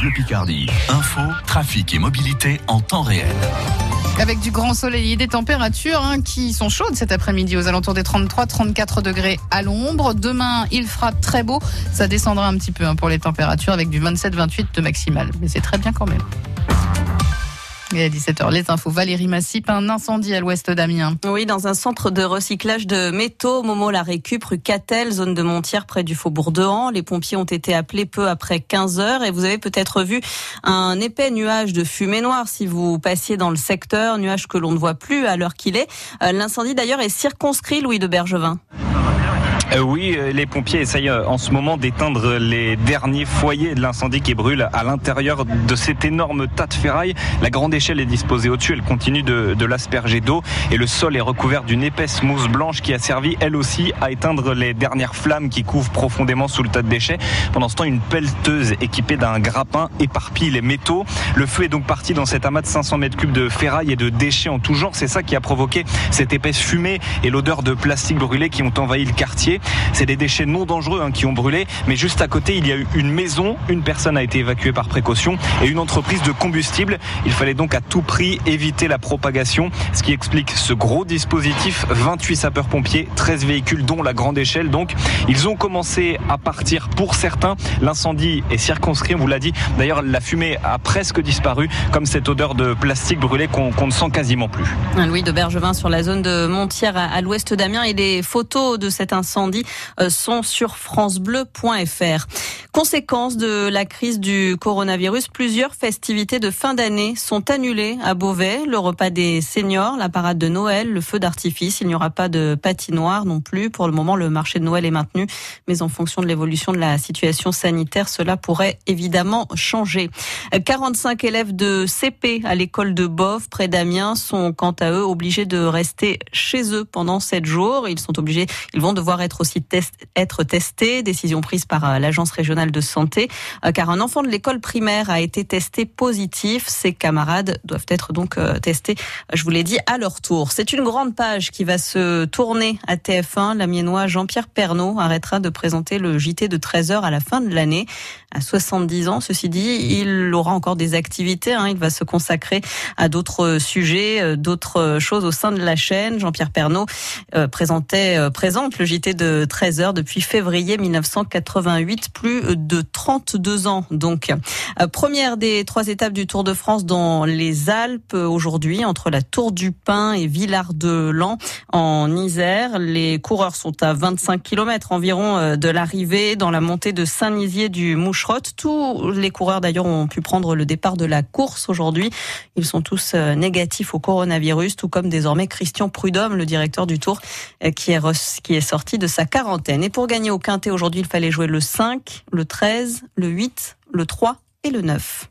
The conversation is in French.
Bleu Picardie. Info, trafic et mobilité en temps réel. Avec du grand soleil et des températures hein, qui sont chaudes cet après-midi aux alentours des 33-34 degrés à l'ombre. Demain, il fera très beau. Ça descendra un petit peu hein, pour les températures avec du 27-28 de maximal. Mais c'est très bien quand même. Et à 17h, les infos. Valérie Massip, un incendie à l'ouest d'Amiens. Oui, dans un centre de recyclage de métaux, Momo la récup, rue Catel, zone de Montière, près du faubourg de Han. Les pompiers ont été appelés peu après 15 heures et vous avez peut-être vu un épais nuage de fumée noire si vous passiez dans le secteur, nuage que l'on ne voit plus à l'heure qu'il est. Euh, l'incendie d'ailleurs est circonscrit, Louis de Bergevin. Euh, oui, euh, les pompiers essayent euh, en ce moment d'éteindre les derniers foyers de l'incendie qui brûle à l'intérieur de cet énorme tas de ferraille. La grande échelle est disposée au-dessus, elle continue de, l'asperger d'eau et le sol est recouvert d'une épaisse mousse blanche qui a servi elle aussi à éteindre les dernières flammes qui couvrent profondément sous le tas de déchets. Pendant ce temps, une pelleteuse équipée d'un grappin éparpille les métaux. Le feu est donc parti dans cet amas de 500 mètres cubes de ferraille et de déchets en tout genre. C'est ça qui a provoqué cette épaisse fumée et l'odeur de plastique brûlé qui ont envahi le quartier. C'est des déchets non dangereux hein, qui ont brûlé, mais juste à côté, il y a eu une maison, une personne a été évacuée par précaution et une entreprise de combustible. Il fallait donc à tout prix éviter la propagation, ce qui explique ce gros dispositif 28 sapeurs-pompiers, 13 véhicules dont la grande échelle. Donc, ils ont commencé à partir pour certains. L'incendie est circonscrit, on vous l'a dit. D'ailleurs, la fumée a presque disparu, comme cette odeur de plastique brûlé qu'on ne sent quasiment plus. Louis de Bergevin sur la zone de Montière à l'ouest d'Amiens et les photos de cet incendie euh, sont sur francebleu.fr. Conséquence de la crise du coronavirus, plusieurs festivités de fin d'année sont annulées à Beauvais. Le repas des seniors, la parade de Noël, le feu d'artifice. Il n'y aura pas de patinoire non plus. Pour le moment, le marché de Noël est maintenu, mais en fonction de l'évolution de la situation sanitaire, cela pourrait évidemment changer. 45 élèves de CP à l'école de Bove, près d'Amiens, sont quant à eux obligés de rester chez eux pendant 7 jours. Ils sont obligés, ils vont devoir être aussi être testés. Décision prise par euh, l'agence régionale de santé, euh, car un enfant de l'école primaire a été testé positif. Ses camarades doivent être donc euh, testés, je vous l'ai dit, à leur tour. C'est une grande page qui va se tourner à TF1. L'amiénois Jean-Pierre Pernaud arrêtera de présenter le JT de 13h à la fin de l'année. À 70 ans, ceci dit, il aura encore des activités. Hein. Il va se consacrer à d'autres sujets, d'autres choses au sein de la chaîne. Jean-Pierre Pernaud présentait, présente le JT de 13h depuis février 1988. Plus de 32 ans. Donc, euh, première des trois étapes du Tour de France dans les Alpes aujourd'hui, entre la Tour du Pin et Villard-de-Lans en Isère. Les coureurs sont à 25 km environ euh, de l'arrivée dans la montée de Saint-Nizier du Moucherotte. Tous les coureurs d'ailleurs ont pu prendre le départ de la course aujourd'hui. Ils sont tous euh, négatifs au coronavirus, tout comme désormais Christian Prudhomme, le directeur du Tour, qui est, qui est sorti de sa quarantaine. Et pour gagner au Quintet aujourd'hui, il fallait jouer le 5, le 13, le 8, le 3 et le 9.